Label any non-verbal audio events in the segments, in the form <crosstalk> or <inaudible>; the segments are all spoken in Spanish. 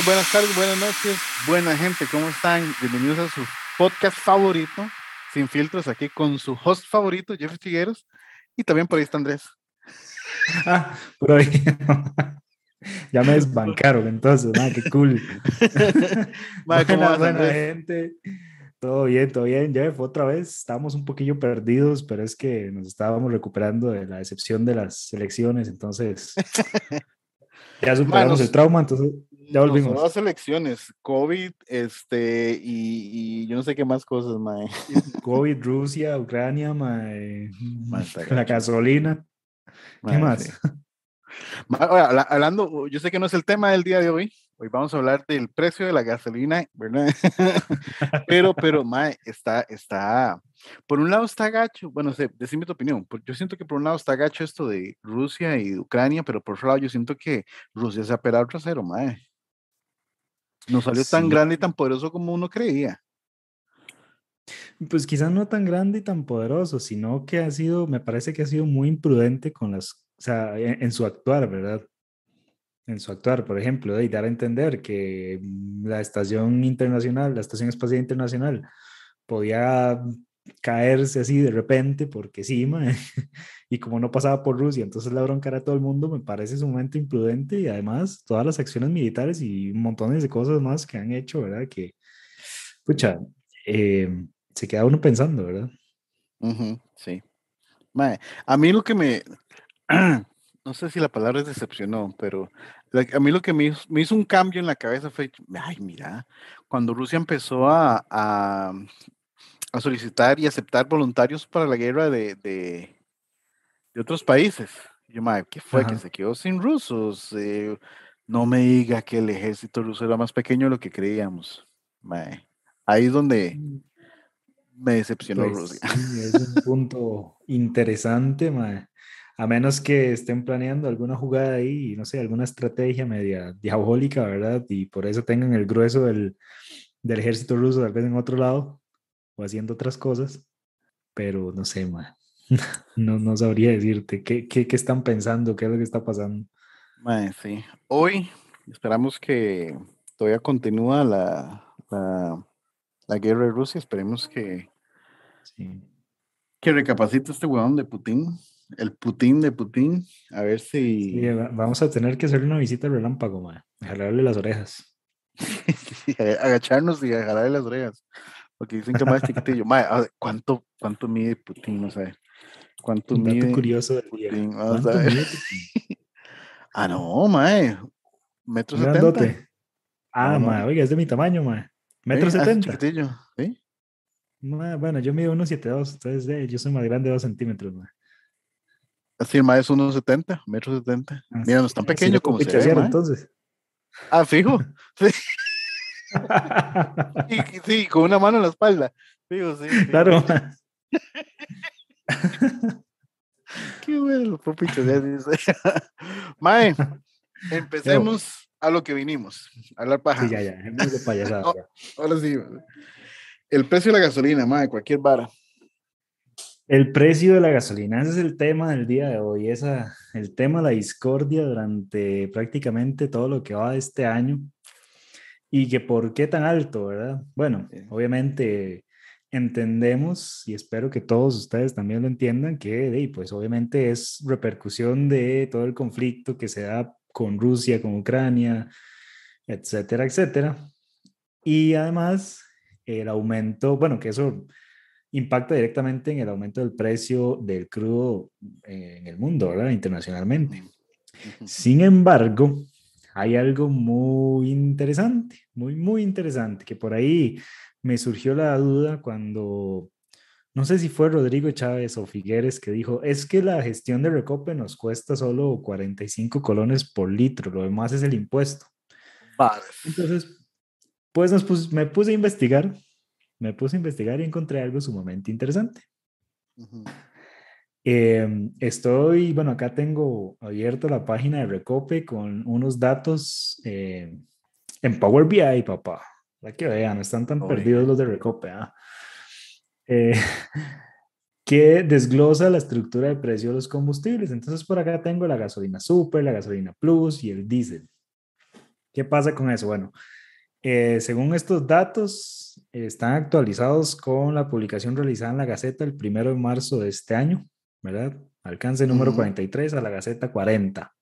días, buenas tardes, buenas noches, buena gente, ¿cómo están? Bienvenidos a su podcast favorito, Sin Filtros, aquí con su host favorito, Jeffrey Figueros, y también por ahí está Andrés. Ah, por ahí. <laughs> ya me desbancaron, entonces, nada, qué cool. <laughs> buena, buena gente. Todo bien, todo bien, Jeff. Otra vez estábamos un poquillo perdidos, pero es que nos estábamos recuperando de la decepción de las elecciones, entonces <laughs> ya superamos el trauma, entonces ya volvimos. Dos elecciones, COVID, este, y, yo no sé qué más cosas, mae. COVID, Rusia, Ucrania, mae, la gasolina. ¿Qué más? <laughs> hablando, yo sé que no es el tema del día de hoy, Hoy vamos a hablar del precio de la gasolina, ¿verdad? <laughs> pero, pero, mae, está, está, por un lado está gacho, bueno, sé, decime tu opinión, yo siento que por un lado está gacho esto de Rusia y Ucrania, pero por otro lado yo siento que Rusia se ha pelado trasero, mae. No salió tan grande y tan poderoso como uno creía. Pues quizás no tan grande y tan poderoso, sino que ha sido, me parece que ha sido muy imprudente con las, o sea, en su actuar, ¿verdad? en su actuar, por ejemplo, y dar a entender que mm, la estación internacional, la estación espacial internacional, podía caerse así de repente porque sí, <laughs> y como no pasaba por Rusia, entonces la bronca era todo el mundo, me parece sumamente imprudente y además todas las acciones militares y montones de cosas más que han hecho, ¿verdad? Que, pucha, eh, se queda uno pensando, ¿verdad? sí. a mí lo que me, <clears throat> no sé si la palabra es decepcionó, pero a mí lo que me hizo, un cambio en la cabeza fue, ay, mira, cuando Rusia empezó a, a, solicitar y aceptar voluntarios para la guerra de, de, otros países. Yo, madre, ¿qué fue? Que se quedó sin rusos. Eh, no me diga que el ejército ruso era más pequeño de lo que creíamos. ahí es donde mm. me decepcionó pues Rusia. es un <laughs> punto interesante, madre a menos que estén planeando alguna jugada ahí, no sé, alguna estrategia media diabólica, ¿verdad? Y por eso tengan el grueso del, del ejército ruso tal vez en otro lado o haciendo otras cosas, pero no sé, ma. <laughs> no, no sabría decirte qué, qué, qué, están pensando, qué es lo que está pasando. Ma, sí, hoy esperamos que todavía continúa la, la, la guerra de Rusia, esperemos que, sí. que recapacite este huevón de Putin el Putin de Putin, a ver si... vamos a tener que hacerle una visita al relámpago, ma, jalarle las orejas. <laughs> agacharnos y jalarle las orejas, porque dicen que más chiquitillo. Ma, ¿cuánto, ¿Cuánto mide Putin? No sé. ¿Cuánto Un mide curioso de Putin? Vamos a ver. ah, no, mae. Metro setenta. Ah, no, oiga, es de mi tamaño, mae. Metro ah, setenta. ¿sí? bueno, yo mido 1,72, entonces eh, yo soy más grande de 2 centímetros, mae. Así el mae es 1,70, metro 70. Ah, Mira, no es tan pequeño como se ve, entonces. Ah, fijo. <laughs> Sí. Sí, con una mano en la espalda. Fijo, sí. Claro. <laughs> Qué bueno, popito. <laughs> Mae, empecemos a lo que vinimos, a hablar paja. Sí, ya, ya, de payasada. ahora sí. El precio de la gasolina, mae, cualquier vara. El precio de la gasolina, ese es el tema del día de hoy, esa, el tema de la discordia durante prácticamente todo lo que va de este año y que por qué tan alto, ¿verdad? Bueno, obviamente entendemos y espero que todos ustedes también lo entiendan que pues obviamente es repercusión de todo el conflicto que se da con Rusia, con Ucrania, etcétera, etcétera. Y además el aumento, bueno, que eso impacta directamente en el aumento del precio del crudo en el mundo, ¿verdad? Internacionalmente. Sin embargo, hay algo muy interesante, muy, muy interesante, que por ahí me surgió la duda cuando, no sé si fue Rodrigo Chávez o Figueres que dijo, es que la gestión de Recope nos cuesta solo 45 colones por litro, lo demás es el impuesto. Vale. Entonces, pues me puse a investigar me puse a investigar y encontré algo sumamente interesante. Em, estoy, bueno, acá tengo abierto la página de Recope con unos datos eh, en Power BI, papá. Para que vean, están tan perdidos los de Recope. ¿ah? Eh, <laughs> que desglosa la estructura de precio de los combustibles. Entonces, por acá tengo la gasolina super, la gasolina plus y el diésel. ¿Qué pasa con eso? Bueno, eh, según estos datos, están actualizados con la publicación realizada en la Gaceta el primero de marzo de este año, ¿verdad? Alcance número 43 a la Gaceta 40.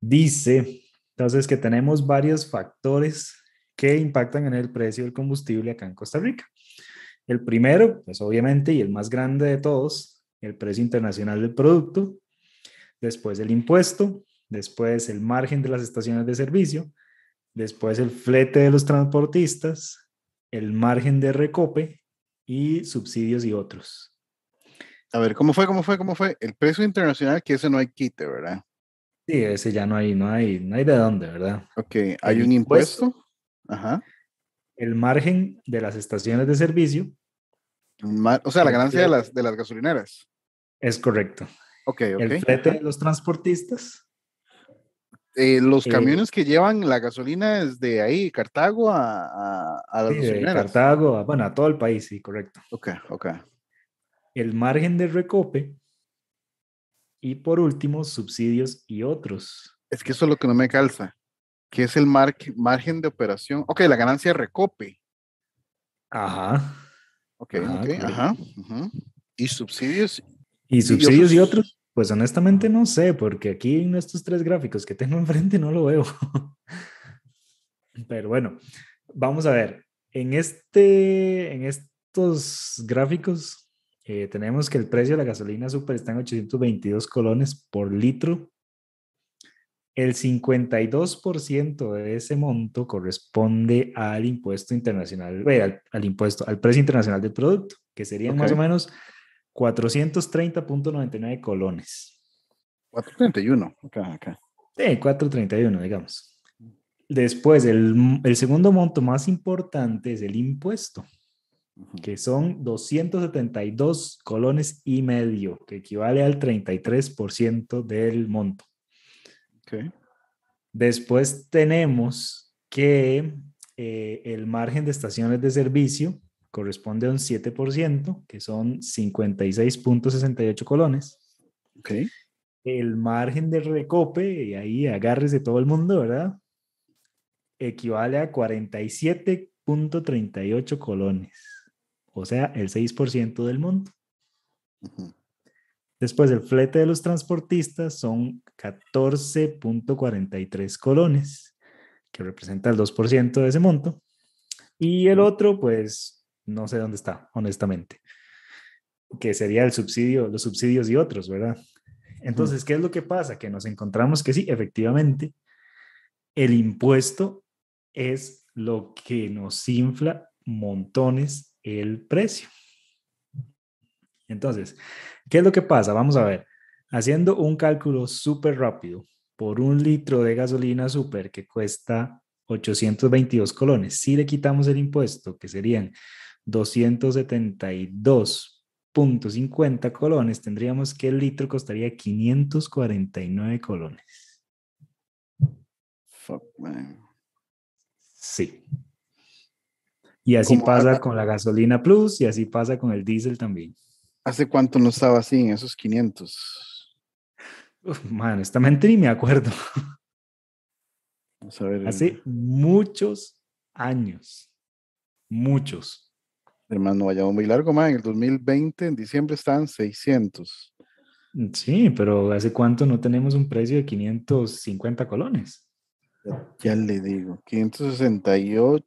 Dice, entonces, que tenemos varios factores que impactan en el precio del combustible acá en Costa Rica. El primero, pues obviamente, y el más grande de todos, el precio internacional del producto, después el impuesto, después el margen de las estaciones de servicio, después el flete de los transportistas, el margen de recope y subsidios y otros. A ver, ¿cómo fue? ¿Cómo fue? ¿Cómo fue? El precio internacional, que ese no hay quite, ¿verdad? Sí, ese ya no hay, no hay, no hay de dónde, ¿verdad? Ok, hay un impuesto. Ajá. El margen de las estaciones de servicio. o sea, la ganancia de las, de las gasolineras. Es correcto. Ok, ok. El flete de los transportistas. Eh, los eh, camiones que llevan la gasolina desde ahí, Cartago a, a, a las sí, Cartago, bueno, a todo el país, sí, correcto. Ok, ok. El margen de recope. Y por último, subsidios y otros. Es que eso es lo que no me calza. ¿Qué es el margen de operación? Ok, la ganancia de recope. Ajá. Ok, ok, ajá. ¿Y subsidios? ¿Y subsidios y otros? Pues honestamente no sé, porque aquí en estos tres gráficos que tengo <laughs> enfrente no lo veo. Pero bueno, vamos a ver. En, este, en estos gráficos eh, tenemos que el precio de la gasolina super está en 822 colones por litro. El 52% de ese monto corresponde al impuesto internacional, al, impuesto, al precio internacional del producto, que serían más o menos 430.99 colones. 431, acá, acá. Sí, 431, digamos. Después, el, el, segundo monto más importante es el impuesto, que son 272 colones y medio, que equivale al 33% del monto. Okay. Después tenemos que eh, el margen de estaciones de servicio, corresponde a un 7%, que son 56.68 colones. Okay. El margen de recope, y ahí agarres de todo el mundo, ¿verdad? Equivale a 47.38 colones, o sea, el 6% del monto. Después, el flete de los transportistas son 14.43 colones, que representa el 2% de ese monto. Y el otro, pues, no sé dónde está, honestamente. Que sería el subsidio, los subsidios y otros, ¿verdad? Entonces, ¿qué es lo que pasa? Que nos encontramos que sí, efectivamente, el impuesto es lo que nos infla montones el precio. Entonces, ¿qué es lo que pasa? Vamos a ver, haciendo un cálculo súper rápido, por un litro de gasolina súper que cuesta 822 colones, si le quitamos el impuesto, que serían 272.50 colones, tendríamos que el litro costaría 549 colones. Fuck, man. Sí. Y así pasa con la gasolina plus y así pasa con el diésel también. ¿Hace cuánto no estaba así en esos 500? Uf, man, honestamente ni me acuerdo. Vamos a ver. Hace muchos años. Muchos. Hermano, vayamos muy largo, man. En el 2020, en diciembre, estaban 600. Sí, pero ¿hace cuánto no tenemos un precio de 550 colones? Ya, le digo, 568,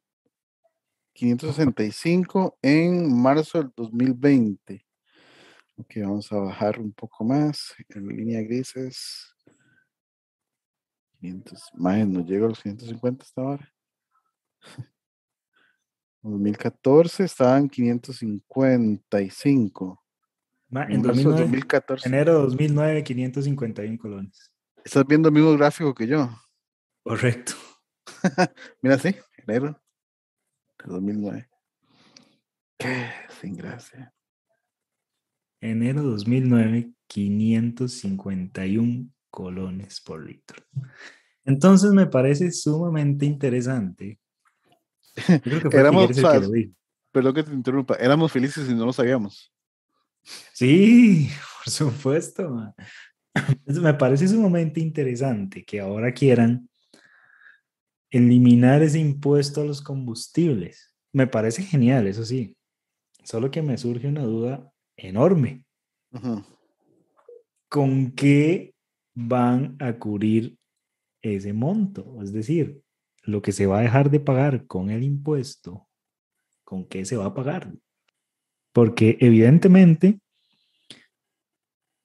565 en marzo del 2020. Ok, vamos a bajar un poco más en línea grises. 500, más no llego a los 550 hasta ahora. <laughs> 2014 estaban 555. en, 2014. Enero de 2009, 551 colones. Estás viendo el mismo gráfico que yo. Correcto. <laughs> Mira, sí, enero de 2009. Qué sin gracia. Enero 2009, 551 colones por litro. Entonces me parece sumamente interesante <laughs> éramos, perdón que te interrumpa, éramos felices y no lo sabíamos. Sí, por supuesto. Me parece sumamente interesante que ahora quieran eliminar ese impuesto a los combustibles. Me parece genial, eso sí. Solo que me surge una duda enorme. ¿Con qué van a cubrir ese monto? Es decir, lo que se va a dejar de pagar con el impuesto, ¿con qué se va a pagar? Porque evidentemente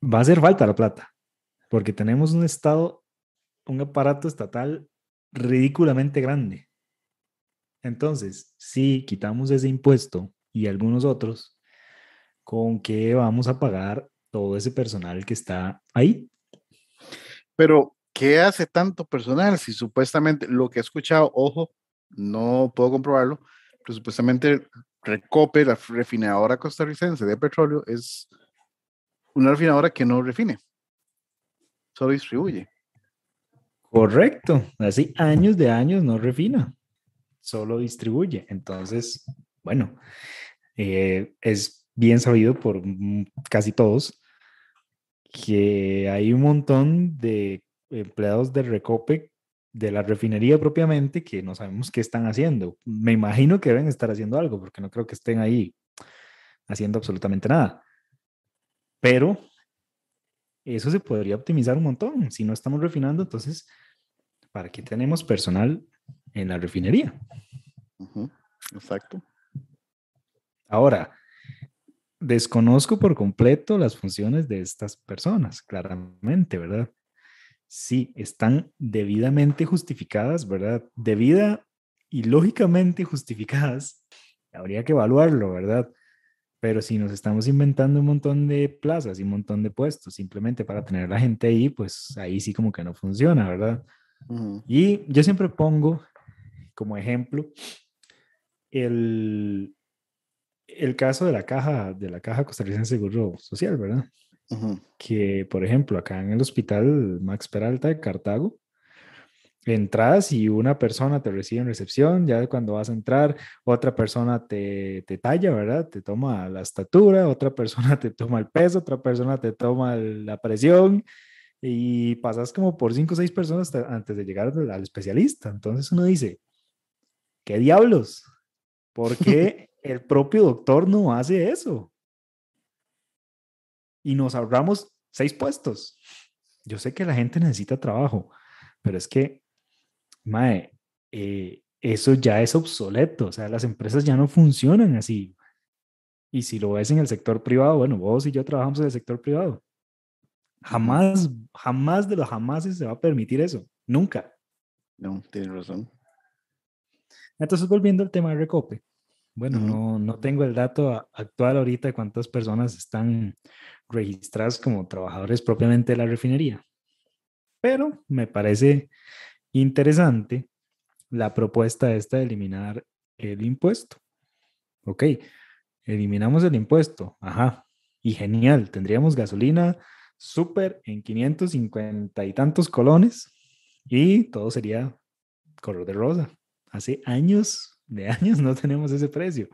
va a hacer falta la plata, porque tenemos un estado, un aparato estatal ridículamente grande. Entonces, si quitamos ese impuesto y algunos otros, ¿con qué vamos a pagar todo ese personal que está ahí? Pero, ¿qué hace tanto personal si supuestamente lo que he escuchado, ojo, no puedo comprobarlo, pero supuestamente Recope, la refinadora costarricense de petróleo, es una refinadora que no refine, solo distribuye. Correcto, así años de años no refina, solo distribuye. Entonces, bueno, eh, es bien sabido por casi todos que hay un montón de empleados de Recope de la refinería propiamente que no sabemos qué están haciendo. Me imagino que deben estar haciendo algo, porque no creo que estén ahí haciendo absolutamente nada. Pero eso se podría optimizar un montón. Si no estamos refinando, entonces, ¿para qué tenemos personal en la refinería? Exacto. Ahora, desconozco por completo las funciones de estas personas, claramente, ¿verdad? sí están debidamente justificadas, ¿verdad? Debida y lógicamente justificadas, habría que evaluarlo, ¿verdad? Pero si nos estamos inventando un montón de plazas y un montón de puestos simplemente para tener a la gente ahí, pues ahí sí como que no funciona, ¿verdad? Y yo siempre pongo como ejemplo el, el caso de la caja, de la caja costarricense de seguro social, ¿verdad? Que, por ejemplo, acá en el hospital Max Peralta de Cartago, entras y una persona te recibe en recepción, ya cuando vas a entrar, otra persona te, te talla, ¿verdad? Te toma la estatura, otra <laughs> persona te toma el peso, otra persona te toma la presión y pasas como por cinco o seis personas antes de llegar al especialista. Entonces uno dice, ¿qué diablos? ¿Por qué <laughs> el propio doctor no hace eso? y nos ahorramos seis puestos. Yo sé que la gente necesita trabajo, pero es que, mae, eh, eso ya es obsoleto, o sea, las empresas ya no funcionan así. Y si lo ves en el sector privado, bueno, vos y yo trabajamos en el sector privado. Jamás, jamás de los jamás se va a permitir eso. Nunca. No, tienes razón. Entonces, volviendo al tema de Recope. Bueno, no, no tengo el dato actual ahorita de cuántas personas están registradas como trabajadores propiamente de la refinería. Pero me parece interesante la propuesta esta de eliminar el impuesto. Ok, eliminamos el impuesto. Ajá. Y genial, tendríamos gasolina súper en 550 y tantos colones y todo sería color de rosa. Hace años de años no tenemos ese precio.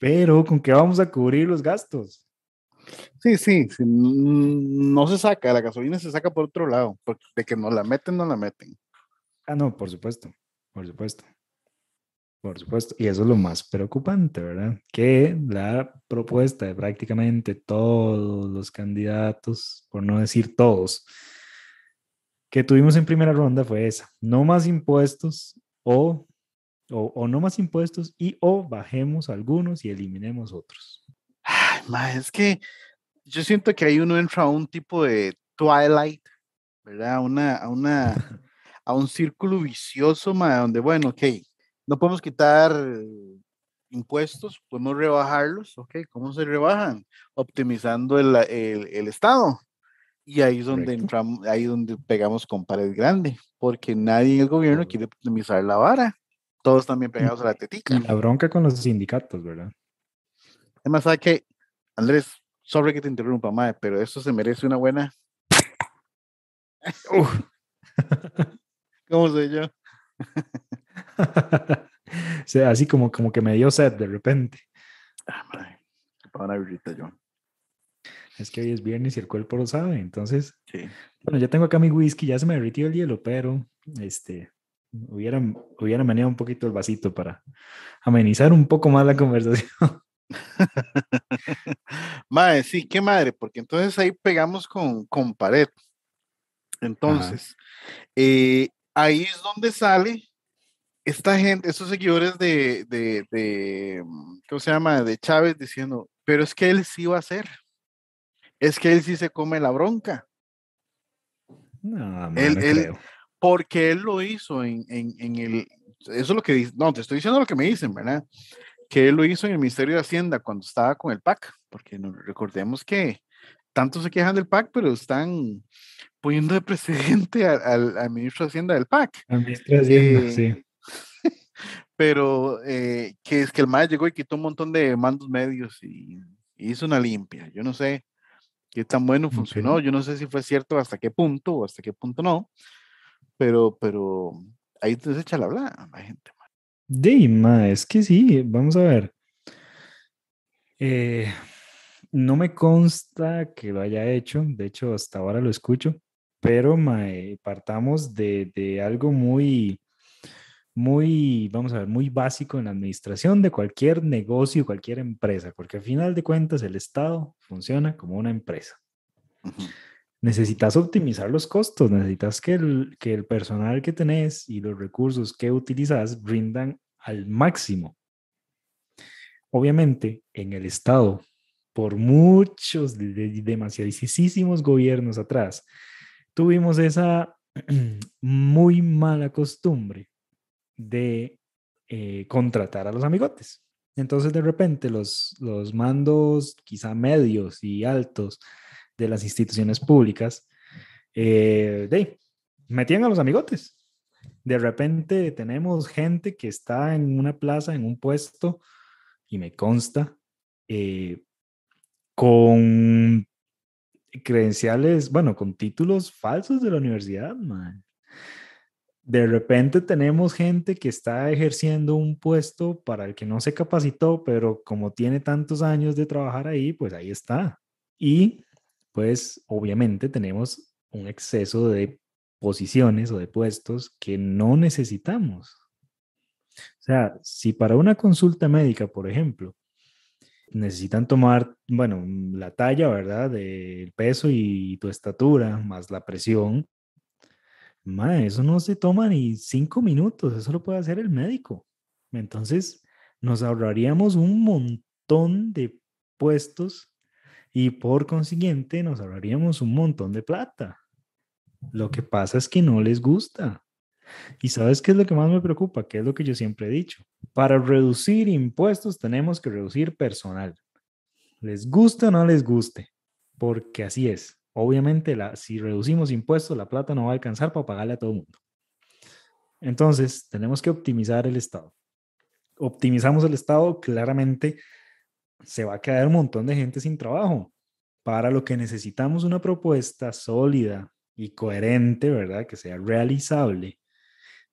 Pero ¿con qué vamos a cubrir los gastos? Sí, sí, no se saca, la gasolina se saca por otro lado, de que no la meten, no la meten. Ah, no, por supuesto, por supuesto. Por supuesto, y eso es lo más preocupante, ¿verdad? Que la propuesta de prácticamente todos los candidatos, por no decir todos, que tuvimos en primera ronda fue esa, no más impuestos o o, no más impuestos y o bajemos algunos y eliminemos otros. Ay, es que yo siento que ahí uno entra a un tipo de twilight, ¿verdad? Una, a, una, <laughs> a un círculo vicioso, donde, bueno, ok, no podemos quitar impuestos, podemos rebajarlos, ok, ¿cómo se rebajan? Optimizando el, el, Estado. Y ahí es donde entramos, ahí es donde pegamos con pared grande, porque nadie en el gobierno quiere optimizar la vara todos también pegados a la tetica. la bronca con los sindicatos, ¿verdad? Además, ¿sabe que Andrés, sobre que te interrumpa, mae, pero esto se merece una buena. <laughs> ¿Cómo soy yo? o sea, así como, como que me dio sed de repente. Ah, madre. Para ahorita yo. Es que hoy es viernes y el cuerpo lo sabe, entonces. Sí. Bueno, ya tengo acá mi whisky, ya se me derritió el hielo, pero este, hubieran, hubieran venido un poquito el vasito para amenizar un poco más la conversación. <laughs> <laughs> madre, sí, qué madre, porque entonces ahí pegamos con, con pared. Entonces, eh, ahí es donde sale esta gente, estos seguidores de, de, de, mm, ¿cómo se llama? De Chávez diciendo, pero es que él sí va a hacer. Es que él sí se come la bronca. No, él, él, porque él lo hizo en, en, en, el, eso es lo que dice, no, te estoy diciendo lo que me dicen, ¿verdad? Que él lo hizo en el Ministerio de Hacienda cuando estaba con el PAC, porque no, recordemos que tanto se quejan del PAC, pero están poniendo de presidente al, al, ministro de Hacienda del PAC. Al ministro de Hacienda, eh, sí. <laughs> pero eh, que es que el MAE llegó y quitó un montón de mandos medios y, y hizo una limpia. Yo no sé qué tan bueno funcionó, okay. yo no sé si fue cierto hasta qué punto o hasta qué punto no, pero, pero ahí te echa la habla la gente. Dima, es que sí, vamos a ver. Eh, no me consta que lo haya hecho, de hecho hasta ahora lo escucho, pero mae, partamos de, de, algo muy, muy, vamos a ver, muy básico en la administración de cualquier negocio, cualquier empresa, porque al final de cuentas el Estado funciona como una empresa. Uh -huh necesitas optimizar los costos, necesitas que el, que el personal que tenés y los recursos que utilizas brindan al máximo. Obviamente, en el Estado, por muchos, de, demasiadísimos gobiernos atrás, tuvimos esa <clears throat> muy mala costumbre de eh, contratar a los amigotes. Entonces, de repente, los, los mandos quizá medios y altos de las instituciones públicas, eh, de, metían a los amigotes. De repente tenemos gente que está en una plaza, en un puesto, y me consta, eh, con credenciales, bueno, con títulos falsos de la universidad, man. De repente tenemos gente que está ejerciendo un puesto para el que no se capacitó, pero como tiene tantos años de trabajar ahí, pues ahí está. Y pues obviamente tenemos un exceso de posiciones o de puestos que no necesitamos. O sea, si para una consulta médica, por ejemplo, necesitan tomar, bueno, la talla, ¿verdad? Del peso y tu estatura, más la presión, ma, eso no se toma ni cinco minutos, eso lo puede hacer el médico. Entonces, nos ahorraríamos un montón de puestos y por consiguiente nos ahorraríamos un montón de plata. Lo que pasa es que no les gusta. Y sabes qué es lo que más me preocupa, ¿Qué es lo que yo siempre he dicho. Para reducir impuestos tenemos que reducir personal. Les guste o no les guste, porque así es. Obviamente, la, si reducimos impuestos, la plata no va a alcanzar para pagarle a todo el mundo. Entonces, tenemos que optimizar el Estado. Optimizamos el Estado, claramente se va a quedar un montón de gente sin trabajo. Para lo que necesitamos una propuesta sólida y coherente, ¿verdad? Que sea realizable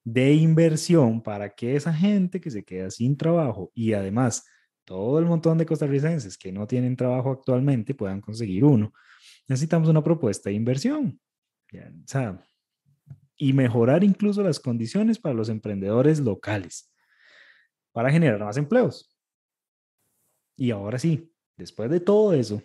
de inversión para que esa gente que se queda sin trabajo y además todo el montón de costarricenses que no tienen trabajo actualmente puedan conseguir uno. Necesitamos una propuesta de inversión. O sea, y mejorar incluso las condiciones para los emprendedores locales para generar más empleos. Y ahora sí, después de todo eso,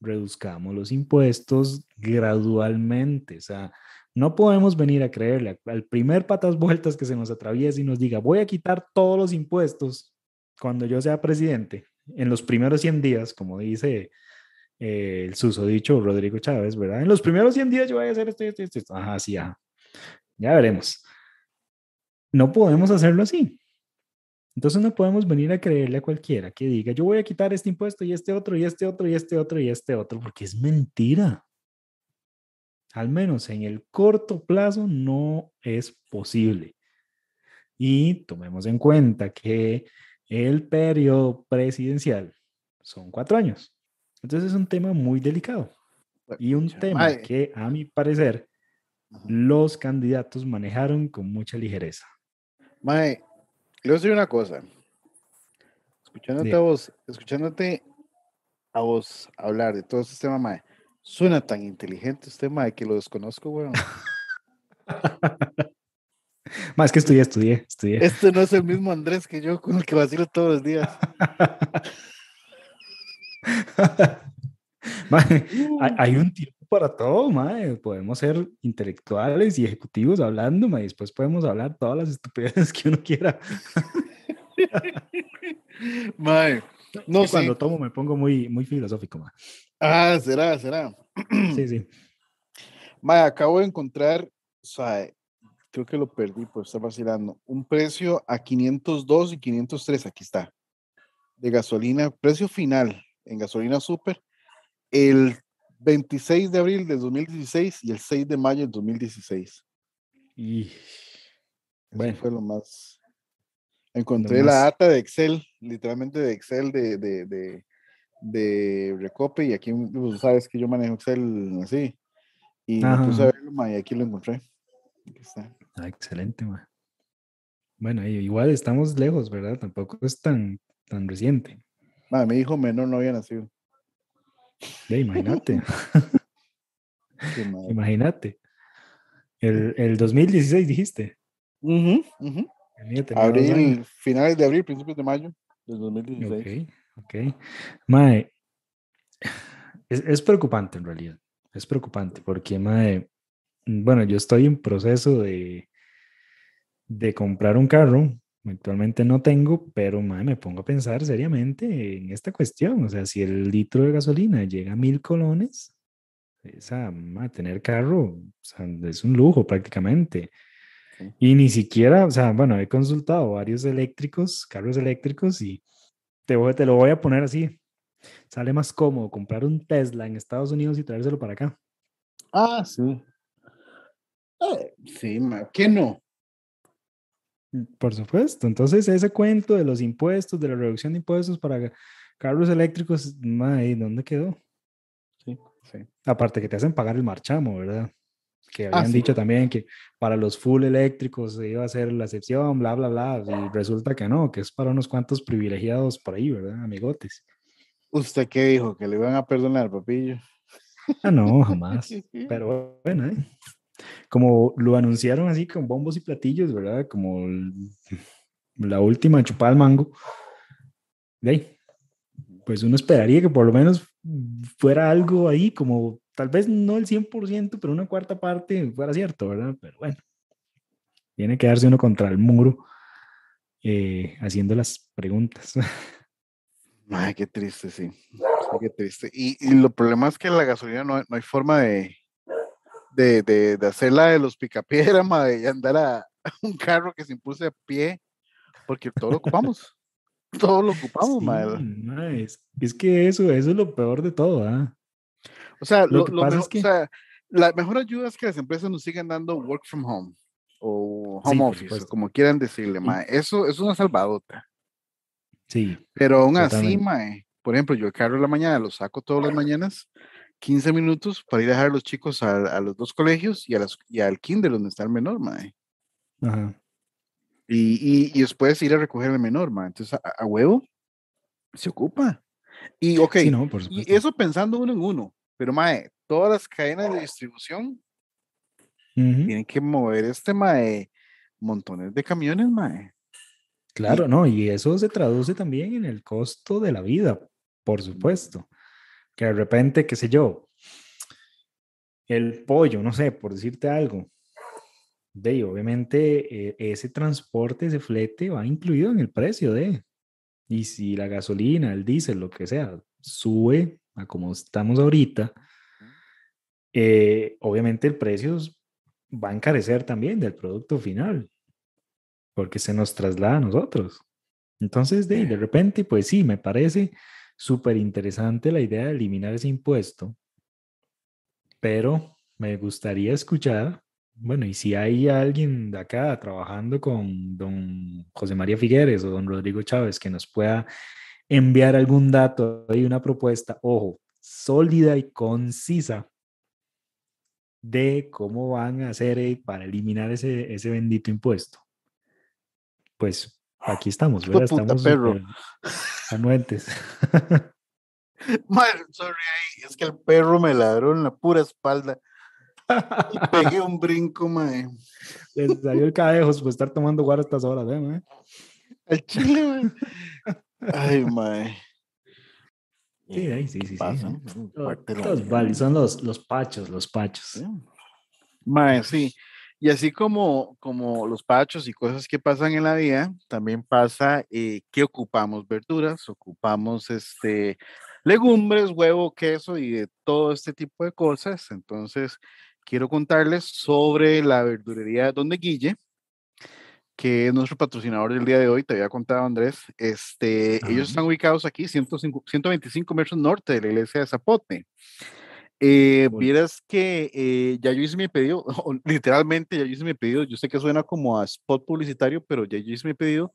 reduzcamos los impuestos gradualmente. O sea, no podemos venir a creerle al primer patas vueltas que se nos atraviese y nos diga, voy a quitar todos los impuestos cuando yo sea presidente, en los primeros 100 días, como dice eh, el susodicho Rodrigo Chávez, ¿verdad? En los primeros 100 días yo voy a hacer esto, esto, esto, esto. Ajá, sí, ajá. Ya veremos. No podemos hacerlo así. Entonces no podemos venir a creerle a cualquiera que diga, yo voy a quitar este impuesto y este otro y este otro y este otro y este otro, porque es mentira. Al menos en el corto plazo no es posible. Y tomemos en cuenta que el periodo presidencial son cuatro años. Entonces es un tema muy delicado y un tema que a mi parecer los candidatos manejaron con mucha ligereza. Mae, le voy a decir una cosa. Escuchándote a vos, escuchándote a vos hablar de todo este tema, mae, suena tan inteligente este mae que lo desconozco, weón. <laughs> Más que estudié, estudié, estudié. Este no es el mismo Andrés que yo con el que vacilo todos los días. <laughs> Mae, hay, hay un tiempo para todo, mae. Podemos ser intelectuales y ejecutivos hablando, mae. y Después podemos hablar todas las estupideces que uno quiera. <laughs> Mae, no Y cuando sé. tomo me pongo muy, muy filosófico, mae. Ah, será, será. <clears throat> Sí, sí. Mae, acabo de encontrar, o sea, creo que lo perdí por estar vacilando. Un precio a 502 y 503, aquí está. De gasolina, precio final en gasolina super, el 26 de abril del 2016 y el 6 de mayo del 2016. Y Eso bueno, fue lo más. Encontré la data de Excel, literalmente de Excel de, de, de, de Recope, y aquí pues, sabes que yo manejo Excel así. Y me puse a verlo, ma, y aquí lo encontré. Aquí está. ah, excelente, mae. Bueno, igual estamos lejos, ¿verdad? Tampoco es tan, tan reciente. Ma, mi hijo menor no había nacido. Imagínate, <laughs> <laughs> imagínate. El, el 2016 dijiste. Ujú, ujú. El mío tenía. Abril, finales de abril, principios de mayo del 2016. Ok, ok. Mae, es, es preocupante en realidad. Es preocupante porque, mae, bueno, yo estoy en proceso de, de comprar un carro. Actualmente no tengo, pero mae, me pongo a pensar seriamente en esta cuestión. O sea, si el litro de gasolina llega a mil colones, esa, mae, tener carro o sea, es un lujo prácticamente. Y ni siquiera, o sea, bueno, he consultado varios eléctricos, carros eléctricos, y te, voy- te lo voy a poner así. Sale más cómodo comprar un Tesla en Estados Unidos y traérselo para acá. Ah, sí. Eh, sí, ma, ¿qué no? Por supuesto. Entonces, ese cuento de los impuestos, de la reducción de impuestos para carros eléctricos, ¿dónde quedó? Sí, sí. Aparte que te hacen pagar el marchamo, ¿verdad? Que Ah, habían sí. dicho también que para los full eléctricos se iba a hacer la excepción, bla, bla, bla. Y resulta que no, que es para unos cuantos privilegiados por ahí, ¿verdad, amigotes? ¿Usted qué dijo? ¿Que le iban a perdonar, papillo? Ah, no, <laughs> jamás. Pero bueno, ¿eh? como lo anunciaron así con bombos y platillos, ¿verdad? Como el- la última chupada al mango. De ahí, pues uno esperaría que por lo menos fuera algo ahí, como tal vez no el 100%, pero una cuarta parte fuera cierto, ¿verdad? Pero bueno, tiene que darse uno contra el muro eh, haciendo las preguntas. <laughs> Ay, qué triste, sí. Qué triste. Y, y lo problema es que la gasolina no, hay- no hay forma de, de, de, de hacerla de los picapiedra, <laughs> ma, y andar a <laughs> un carro que se impulse a pie, porque todo lo ocupamos. Todo lo ocupamos, Sí, ma. ma, es, es que eso, eso es lo peor de todo, ¿ah? O sea, Lo lo, que lo pasa es mejor- que- o sea, la mejor ayuda es que las empresas nos sigan dando work from home o Sí, home por office, o como quieran decirle, Sí. ma. Eso es una salvadota. Sí, Pero aún así, mae, por ejemplo, yo el carro la mañana lo saco todas las mañanas, 15 minutos para ir a dejar a los chicos a, a los dos colegios y, a las, y al kinder donde está el menor, mae. ajá. Y, y, y después ir a recoger al menor, mae. Entonces, a, a huevo, se ocupa. Y, ok, Sí, no, por y eso pensando uno en uno, pero, mae, todas las cadenas de distribución Ujú, tienen que mover este, mae, montones de camiones, mae. Claro, no, y eso se traduce también en el costo de la vida, por supuesto. Que de repente, qué sé yo, el pollo, no sé, por decirte algo, de ahí, obviamente eh, ese transporte, ese flete va incluido en el precio de. Y si la gasolina, el diésel, lo que sea, sube a como estamos ahorita, eh, obviamente el precio va a encarecer también del producto final, porque se nos traslada a nosotros. Entonces, de, de repente, pues sí, me parece súper interesante la idea de eliminar ese impuesto, pero me gustaría escuchar, bueno, y si hay alguien de acá trabajando con don José María Figueres o don Rodrigo Chávez que nos pueda enviar algún dato y una propuesta, ojo, sólida y concisa de cómo van a hacer eh, para eliminar ese, ese bendito impuesto. Pues aquí estamos, ¿verdad? Estamos perro. anuentes. <laughs> Mae, sorry, es que el perro me ladró en la pura espalda. y pegué un brinco, mae. Le salió el cadejo por estar tomando guaro estas horas, ¿eh, mae? El chile, mae. Ay, mae. Sí, ahí, sí, sí, sí. Pasa, la todos vida. vale, son los, los pachos, los pachos. Sí. Mae, sí. Y así como, como los pachos y cosas que pasan en la vida, también pasa eh, que ocupamos verduras, ocupamos este, legumbres, huevo, queso y de todo este tipo de cosas. Entonces, quiero contarles sobre la verdurería de Donde Guille, que es nuestro patrocinador del día de hoy. Te había contado, Andrés. Este, Ajá. ellos están ubicados aquí, 105 125 metros norte de la iglesia de Zapote. Eh, vieras que eh, ya yo hice mi pedido, <laughs> literalmente ya yo hice mi pedido. Yo sé que suena como a spot publicitario, pero ya yo hice mi pedido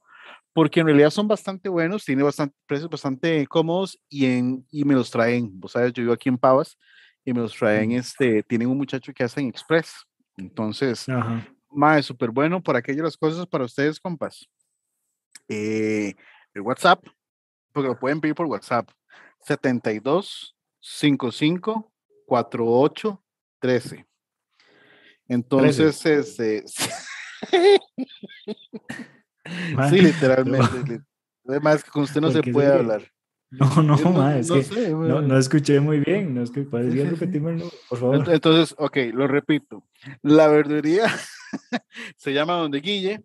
porque en realidad son bastante buenos, tiene bastante, precios bastante cómodos y, en, y me los traen. Vos sabes, yo vivo aquí en Pavas y me los traen, este, tienen un muchacho que hace en Express. Entonces, Ajá. Más es súper bueno por aquellas las cosas para ustedes, compas. Eh, el WhatsApp, porque lo pueden pedir por WhatsApp, 72 55 48 13. Entonces, este, <laughs> sí, literalmente. <laughs> li- Además, que con usted no se puede hablar. No, no, Yo ma, es no que sé, no, no escuché muy bien. No es que parecía repetirme el número, por favor. Entonces, ok, lo repito. La verduría <laughs> se llama Donde Guille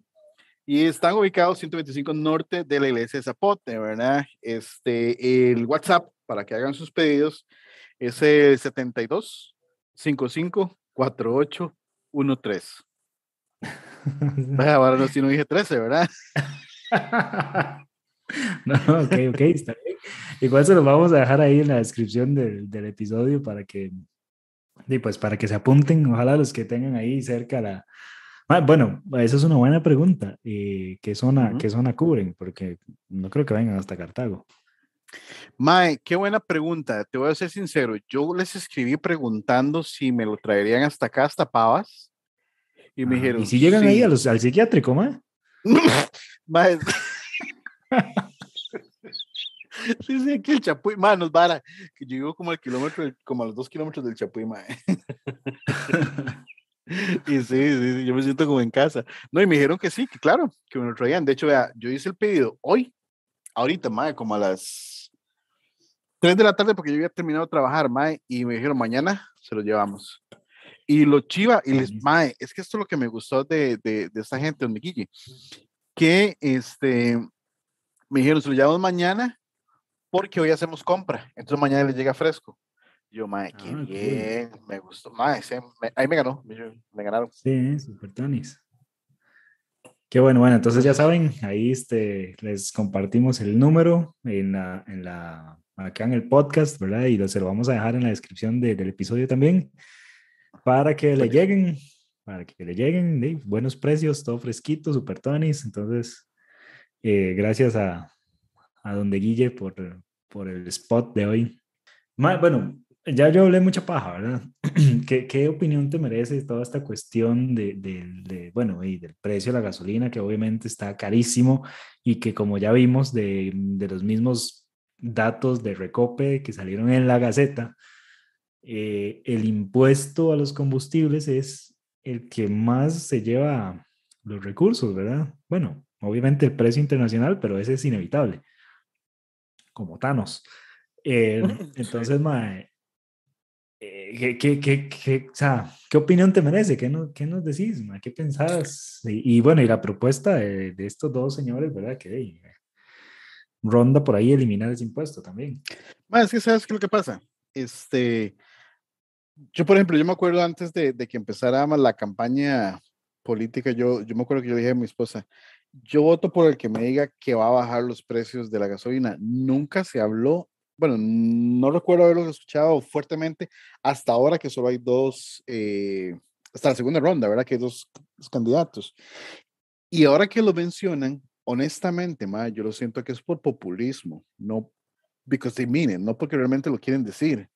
y están ubicados 125 norte de la iglesia de Zapote, ¿verdad? Este, el WhatsApp para que hagan sus pedidos es el 72 55 48 13. Vaya, Ahora no, si no dije 13, ¿verdad? <laughs> <laughs> No, ok, ok, está bien. Igual se los vamos a dejar ahí en la descripción del, del episodio para que, y pues para que se apunten, ojalá los que tengan ahí cerca la... Ah, bueno, esa es una buena pregunta. eh, ¿qué, zona, Ujú. ¿Qué zona cubren? Porque no creo que vengan hasta Cartago. Mae, qué buena pregunta. Te voy a ser sincero. Yo les escribí preguntando si me lo traerían hasta acá, hasta Pavas. Y me Ajá, dijeron. Y si llegan ahí "Sí". a los, al psiquiátrico, ma. Mae, <laughs> Sí, sí, aquí el Chapuy, mae, nos vara, que yo vivo como al kilómetro, como a los dos kilómetros del Chapuy, mae. <laughs> Y sí, sí, sí, yo me siento como en casa. No, y me dijeron que sí, que claro, que me lo traían. De hecho, vea, yo hice el pedido hoy, ahorita, mae, como a las 3 de la tarde, porque yo había terminado de trabajar, mae, y me dijeron, mañana se lo llevamos. Y lo chiva, y les, mae, es que esto es lo que me gustó de, de, de esta gente, donde Guille, que este, me dijeron, se lo llevamos mañana, porque hoy hacemos compra, entonces mañana les llega fresco. Yo, mae, qué Ah, bien, me gustó, mae, ese- me- ahí me ganó, me, me ganaron. Sí, super tonis. Qué bueno, bueno, entonces ya saben, ahí este, les compartimos el número en la, en la, acá en el podcast, ¿verdad? Y lo, se lo vamos a dejar en la descripción de- del episodio también, para que le lleguen, para que le lleguen, buenos precios, todo fresquito, super tonis. Entonces, eh, gracias a, a Donde Guille por, por el spot de hoy. Ma- bueno, ya yo hablé mucha paja, ¿verdad? <clears throat> ¿Qué, qué opinión te merece toda esta cuestión de, de- de, bueno, y del precio de la gasolina, que obviamente está carísimo y que como ya vimos de, de los mismos datos de Recope que salieron en la Gaceta, eh, el impuesto a los combustibles es el que más se lleva los recursos, ¿verdad? Bueno, obviamente el precio internacional, pero ese es inevitable, como Thanos. <laughs> Eh, entonces, mae, eh, ¿qué, qué, qué, qué- o sea, ¿qué opinión te merece? ¿Qué, no, qué nos decís? mae? ¿Qué pensás? Y, y bueno, y la propuesta de, de estos dos señores, ¿verdad? Que ronda por ahí eliminar ese impuesto también. Mae, es que sabes qué es lo que pasa. Este, yo, por ejemplo, yo me acuerdo antes de, de que empezara la campaña política, yo, yo me acuerdo que yo dije a mi esposa, yo voto por el que me diga que va a bajar los precios de la gasolina. Nunca se habló, bueno, no recuerdo haberlo escuchado fuertemente hasta ahora que solo hay dos, eh, hasta la segunda ronda, ¿verdad? Que hay dos, candidatos. Y ahora que lo mencionan, honestamente, ma, yo lo siento que es por populismo, no because they mean it, no porque realmente lo quieren decir.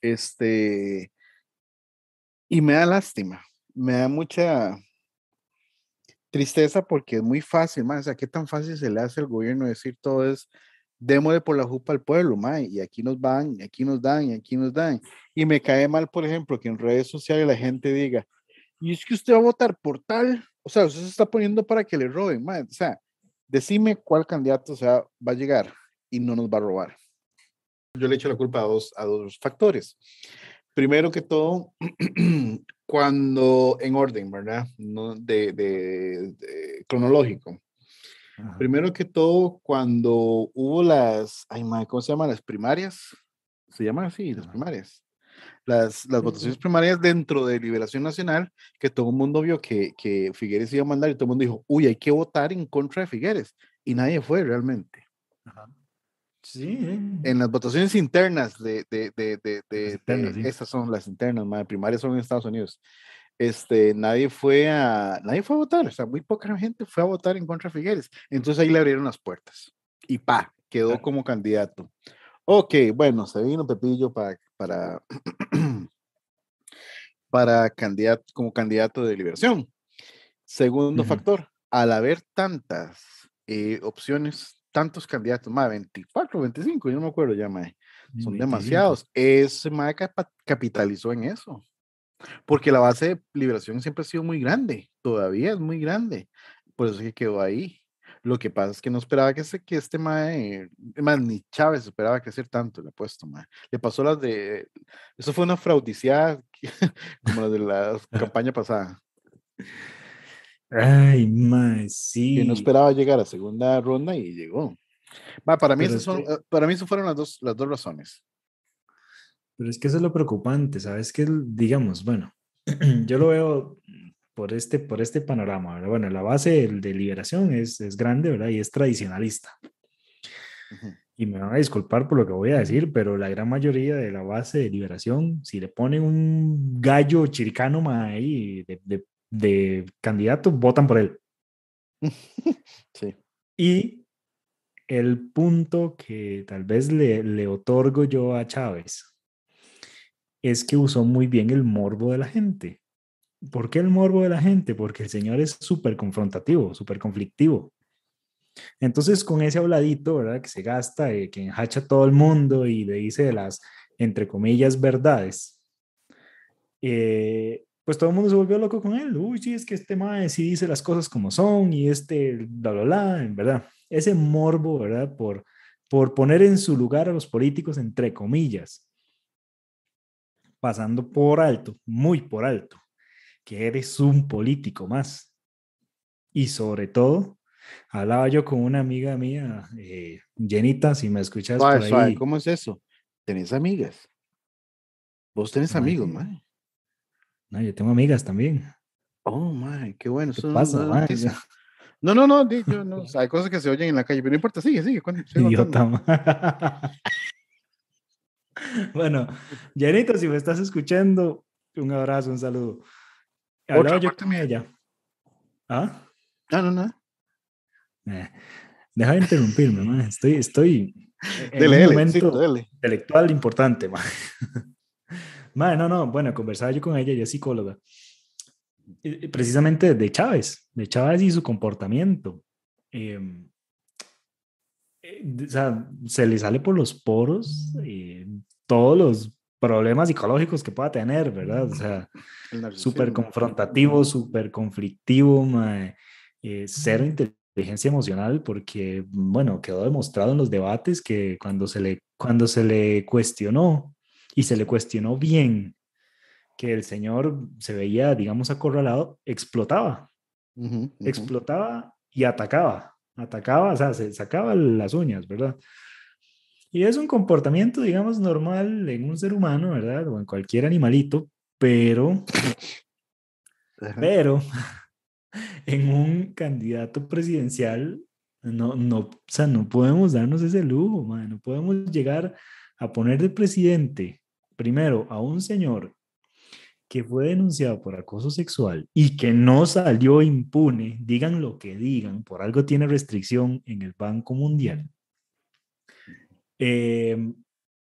Este, y me da lástima, me da mucha tristeza porque es muy fácil, más, o sea, qué tan fácil se le hace al gobierno decir todo es démosle por la jupa al pueblo, mae, y aquí nos van, y aquí nos dan, y aquí nos dan. Y me cae mal, por ejemplo, que en redes sociales la gente diga, y es que usted va a votar por tal, o sea, usted se está poniendo para que le roben, mae. o sea, decime cuál candidato o sea, va a llegar y no nos va a robar. Yo le echo la culpa a dos, a dos factores. Primero que todo, <clears throat> cuando en orden, ¿verdad? No, de, de, de cronológico. Primero que todo, cuando hubo las, ay, ¿cómo se llaman? Las primarias. Se llaman así, las primarias. Las, las votaciones primarias dentro de Liberación Nacional, que todo el mundo vio que, que Figueres iba a mandar y todo el mundo dijo, uy, hay que votar en contra de Figueres. Y nadie fue realmente. Sí. En las votaciones internas de, de, de, de, de, estas son las internas, más primarias son en Estados Unidos este, nadie fue a, nadie fue a votar, o sea, muy poca gente fue a votar en contra de Figueres. Entonces ahí le abrieron las puertas y pa, quedó como candidato. Ok, bueno, se vino Pepillo para, <clears throat> para, para candidato, como candidato de liberación. Segundo factor, al haber tantas eh, opciones, tantos candidatos, más 24, 25, yo no me acuerdo ya, más, son demasiados. Ese más capitalizó en eso. Porque la base de liberación siempre ha sido muy grande, todavía es muy grande. Por eso es que quedó ahí. Lo que pasa es que no esperaba que, que este mae, más ni Chávez esperaba crecer tanto, le ha puesto, mae. Le pasó las de, eso fue una fraudiciada <laughs> como la de la campaña pasada. Ay, mae, sí. Que no esperaba llegar a segunda ronda y llegó. para, mí son, eh, para mí eso fueron las dos, las dos razones. Pero es que eso es lo preocupante, ¿sabes? Que, digamos, bueno, <clears throat> yo lo veo por este, por este panorama, ¿verdad? Bueno, la base de, liberación es, es, grande, ¿verdad? Y es tradicionalista. Y me van a disculpar por lo que voy a decir, pero la gran mayoría de la base de liberación, si le ponen un gallo chiricano ahí de, de, de candidato, votan por él. <laughs> Sí. Y el punto que tal vez le, le otorgo yo a Chávez es que usó muy bien el morbo de la gente. ¿Por qué el morbo de la gente? Porque el señor es súper confrontativo, súper conflictivo. Entonces, con ese habladito, ¿verdad? Que se gasta, eh, que enhacha a todo el mundo y le dice las, entre comillas, verdades, eh, pues todo el mundo se volvió loco con él. Uy, sí, es que este mae sí dice las cosas como son y este, bla, bla, bla, en verdad. Ese morbo, ¿verdad? Por, por poner en su lugar a los políticos, entre comillas pasando por alto, muy por alto, que eres un político más. Y sobre todo, hablaba yo con una amiga mía, eh, Jenita, si me escuchas por ahí. ¿Cómo es eso? ¿Tenés amigas? ¿Vos tenés amigos, man? No, yo tengo amigas también. Oh, man, qué bueno. ¿Qué pasa, <laughs> no, no, no, no, yo no, hay cosas que se oyen en la calle, pero no importa, sigue, sigue. Idiota. <laughs> <laughs> bueno, Janito, si me estás escuchando, un abrazo, un saludo. Hablaba yo con ella. ¿Ah? No, no, no. Eh, deja de interrumpirme, man. Estoy, estoy en un momento intelectual importante, man. Man. No, no, bueno, conversaba yo con ella, ella es psicóloga. Precisamente de Chávez, de Chávez y su comportamiento. Em, eh, o sea, se le sale por los poros eh, todos los problemas psicológicos que pueda tener, ¿verdad? O sea, súper confrontativo, súper conflictivo, eh, cero inteligencia emocional, porque, bueno, quedó demostrado en los debates que cuando se le, cuando se le cuestionó, y se le cuestionó bien, que el señor se veía, digamos, acorralado, explotaba. Explotaba y atacaba. Atacaba, o sea, se sacaba las uñas, ¿verdad? Y es un comportamiento, digamos, normal en un ser humano, ¿verdad? O en cualquier animalito, pero, <laughs> pero <laughs> en un candidato presidencial, no, no, o sea, no podemos darnos ese lujo, man. no podemos llegar a poner de presidente, primero, a un señor que fue denunciado por acoso sexual y que no salió impune, digan lo que digan, por algo tiene restricción en el Banco Mundial eh,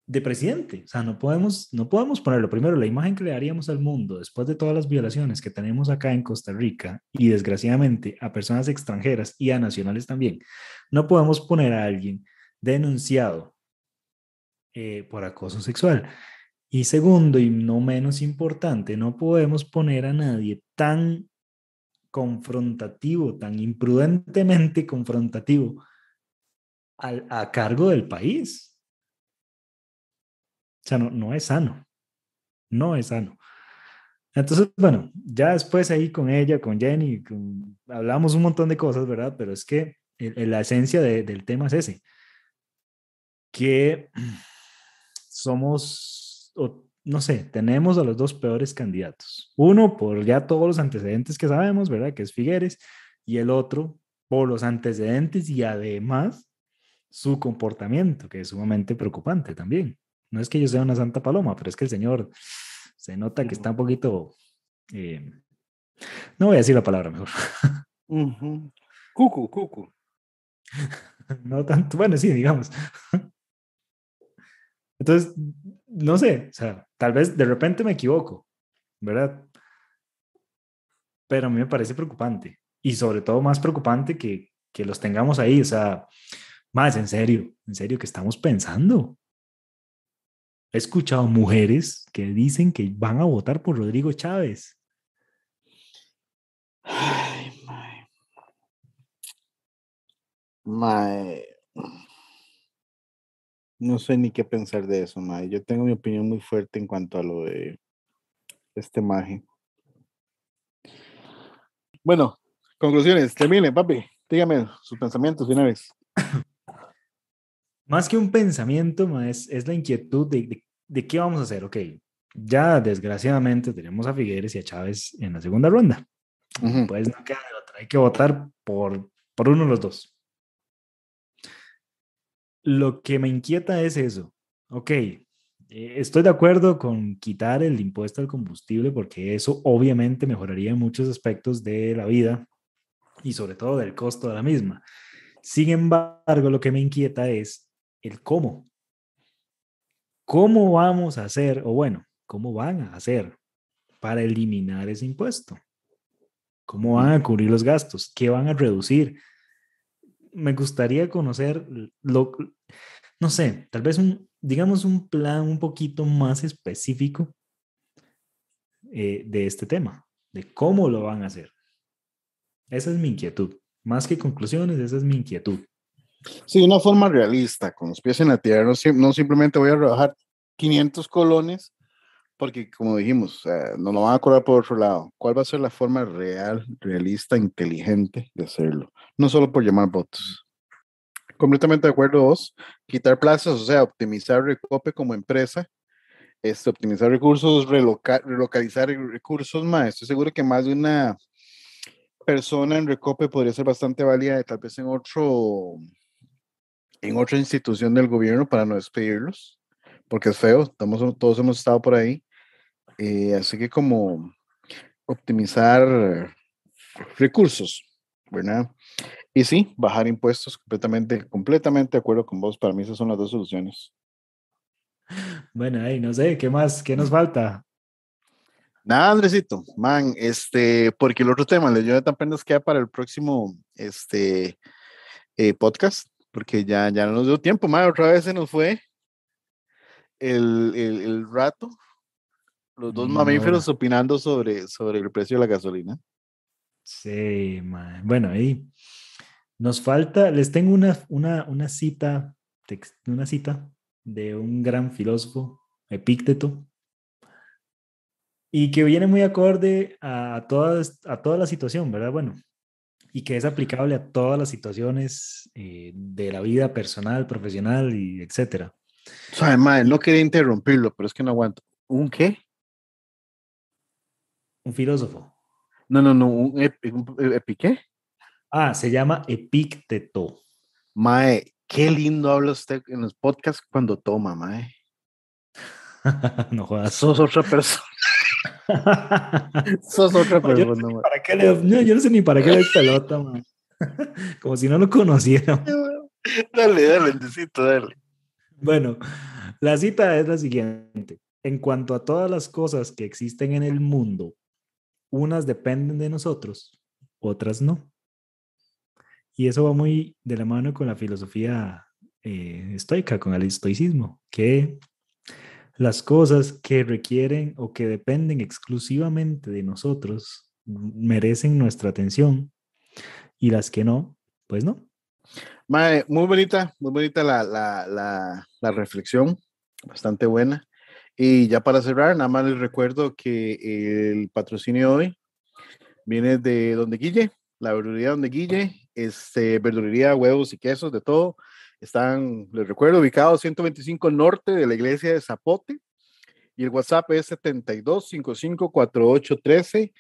de presidente. O sea, no podemos, no podemos ponerlo. Primero, la imagen que le daríamos al mundo después de todas las violaciones que tenemos acá en Costa Rica y desgraciadamente a personas extranjeras y a nacionales también. No podemos poner a alguien denunciado eh, por acoso sexual. Y segundo, y no menos importante, no podemos poner a nadie tan confrontativo, tan imprudentemente confrontativo a cargo del país. O sea, no, no es sano. No es sano. Entonces, bueno, ya después ahí con ella, con Jenny, hablamos un montón de cosas, ¿verdad? Pero es que la esencia del tema es ese, que <clears throat> somos, no sé, tenemos a los dos peores candidatos. Uno por ya todos los antecedentes que sabemos, ¿verdad? Que es Figueres, y el otro por los antecedentes y además su comportamiento, que es sumamente preocupante también. No es que yo sea una santa paloma, pero es que el señor se nota que está un poquito... Eh, no voy a decir la palabra mejor. Cucu, cucu. <laughs> no tanto, bueno, sí, digamos. Entonces, no sé, o sea, tal vez de repente me equivoco, ¿verdad? Pero a mí me parece preocupante y sobre todo más preocupante que, que los tengamos ahí, o sea, más en serio, en serio que estamos pensando. He escuchado mujeres que dicen que van a votar por Rodrigo Chávez. Ay, mae. No sé ni qué pensar de eso, mae. Yo tengo mi opinión muy fuerte en cuanto a lo de este maje. Bueno, conclusiones. Termine, papi. Dígame sus pensamientos finales. Más que un pensamiento, es, es la inquietud de, de, qué vamos a hacer. Ok, ya desgraciadamente tenemos a Figueres y a Chávez en la segunda ronda. Pues no queda de otra, hay que votar por, por uno de los dos. Lo que me inquieta es eso. Ok, eh, estoy de acuerdo con quitar el impuesto al combustible porque eso obviamente mejoraría muchos aspectos de la vida y sobre todo del costo de la misma. Sin embargo, lo que me inquieta es el cómo. ¿Cómo vamos a hacer, o bueno, cómo van a hacer para eliminar ese impuesto? ¿Cómo van a cubrir los gastos? ¿Qué van a reducir? Me gustaría conocer lo, no sé, tal vez un, digamos, un plan un poquito más específico eh, de este tema, de cómo lo van a hacer. Esa es mi inquietud. Más que conclusiones, esa es mi inquietud. Sí, una forma realista, con los pies en la tierra. No, simplemente voy a rebajar 500 colones, porque como dijimos, no lo van a cobrar por otro lado. ¿Cuál va a ser la forma real, realista, inteligente de hacerlo? No solo por llamar votos. Completamente de acuerdo vos. Quitar plazas, o sea, optimizar Recope como empresa, este, optimizar recursos, relocalizar recursos más. Estoy seguro que más de una persona en Recope podría ser bastante válida, tal vez en otro en otra institución del gobierno para no despedirlos, porque es feo, estamos, todos hemos estado por ahí. Eh, así que como optimizar recursos, ¿verdad? Y sí, bajar impuestos completamente, completamente de acuerdo con vos. Para mí esas son las dos soluciones. Bueno, ahí no sé, ¿qué más? ¿Qué nos falta? Nada, Andresito, man, este, porque el otro tema, le yo tan nos queda para el próximo, este, eh, podcast porque ya, ya no nos dio tiempo, más otra vez se nos fue el, el, el rato, los dos mamíferos opinando sobre, sobre el precio de la gasolina. Sí, man. bueno, ahí nos falta, les tengo una, una, una cita, una cita de un gran filósofo, Epícteto, y que viene muy acorde a, toda, a toda la situación, ¿verdad? Bueno, y que es aplicable a todas las situaciones eh, de la vida personal, profesional y etcétera. O sea, no quería interrumpirlo, pero es que no aguanto. ¿Un qué? Un filósofo. No, no, no, un, epiqué. Ah, se llama Epícteto. Mae, qué lindo habla usted en los podcasts cuando toma, Mae. <laughs> no jodas. Sos otra persona. <laughs> Sos otra persona, yo, no para qué le, yo no sé ni para qué le pelota, man. <laughs> Como si no lo conociera. Dale, dale, necesito, dale. Bueno, la cita es la siguiente. En cuanto a todas las cosas que existen en el mundo, unas dependen de nosotros, otras no. Y eso va muy de la mano con la filosofía eh, estoica, con el estoicismo, que las cosas que requieren o que dependen exclusivamente de nosotros merecen nuestra atención y las que no, pues no. muy bonita, muy bonita la, la, la, la, reflexión, bastante buena. Y ya para cerrar, nada más les recuerdo que el patrocinio hoy viene de Donde Guille, la verdulería Donde Guille, este, verdulería, huevos y quesos, de todo. Están, les recuerdo, ubicados 125 norte de la iglesia de Zapote. Y el WhatsApp es 72 55 4813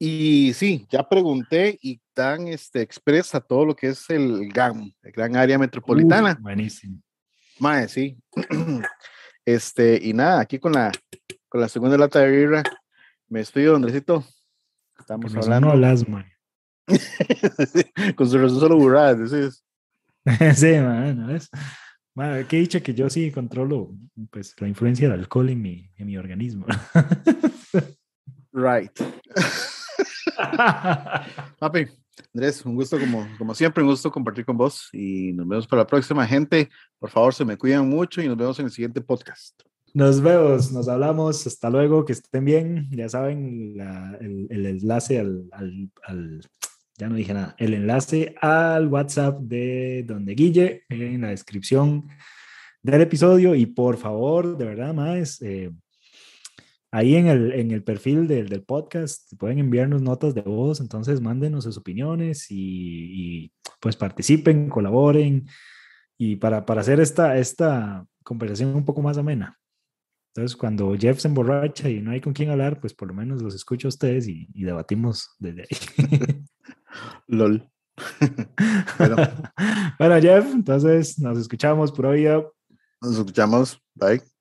y sí, ya pregunté y dan este, expresa todo lo que es el GAM, el gran área metropolitana. buenísimo. Mae, sí. <clears throat> Este, y nada, aquí con la, con la segunda lata de birra, me despido, Andresito. Estamos hablando. No las, man. <laughs> con su razón solo burradas, decís. <laughs> sí, man, ¿ves? Man, qué dicha que yo sí controlo pues, la influencia del alcohol en mi, en mi organismo. <laughs> right. Papi, Andrés, un gusto como, como siempre, un gusto compartir con vos y nos vemos para la próxima. Gente, por favor, se me cuidan mucho y nos vemos en el siguiente podcast. Nos vemos, nos hablamos, hasta luego, que estén bien. Ya saben, el, el, enlace al, al, al, ya no dije nada, el enlace al WhatsApp de Donde Guille en la descripción del episodio y por favor, de verdad, más, eh, ahí en el, en el perfil del, del, podcast pueden enviarnos notas de voz, entonces mándenos sus opiniones y, y pues participen, colaboren y para, para hacer esta, esta conversación un poco más amena. Entonces, cuando Jeff se emborracha y no hay con quién hablar, pues por lo menos los escucho a ustedes y, y debatimos desde ahí. <laughs> LOL. bueno. <laughs> bueno, Jeff, entonces nos escuchamos por hoy. Nos escuchamos. Bye.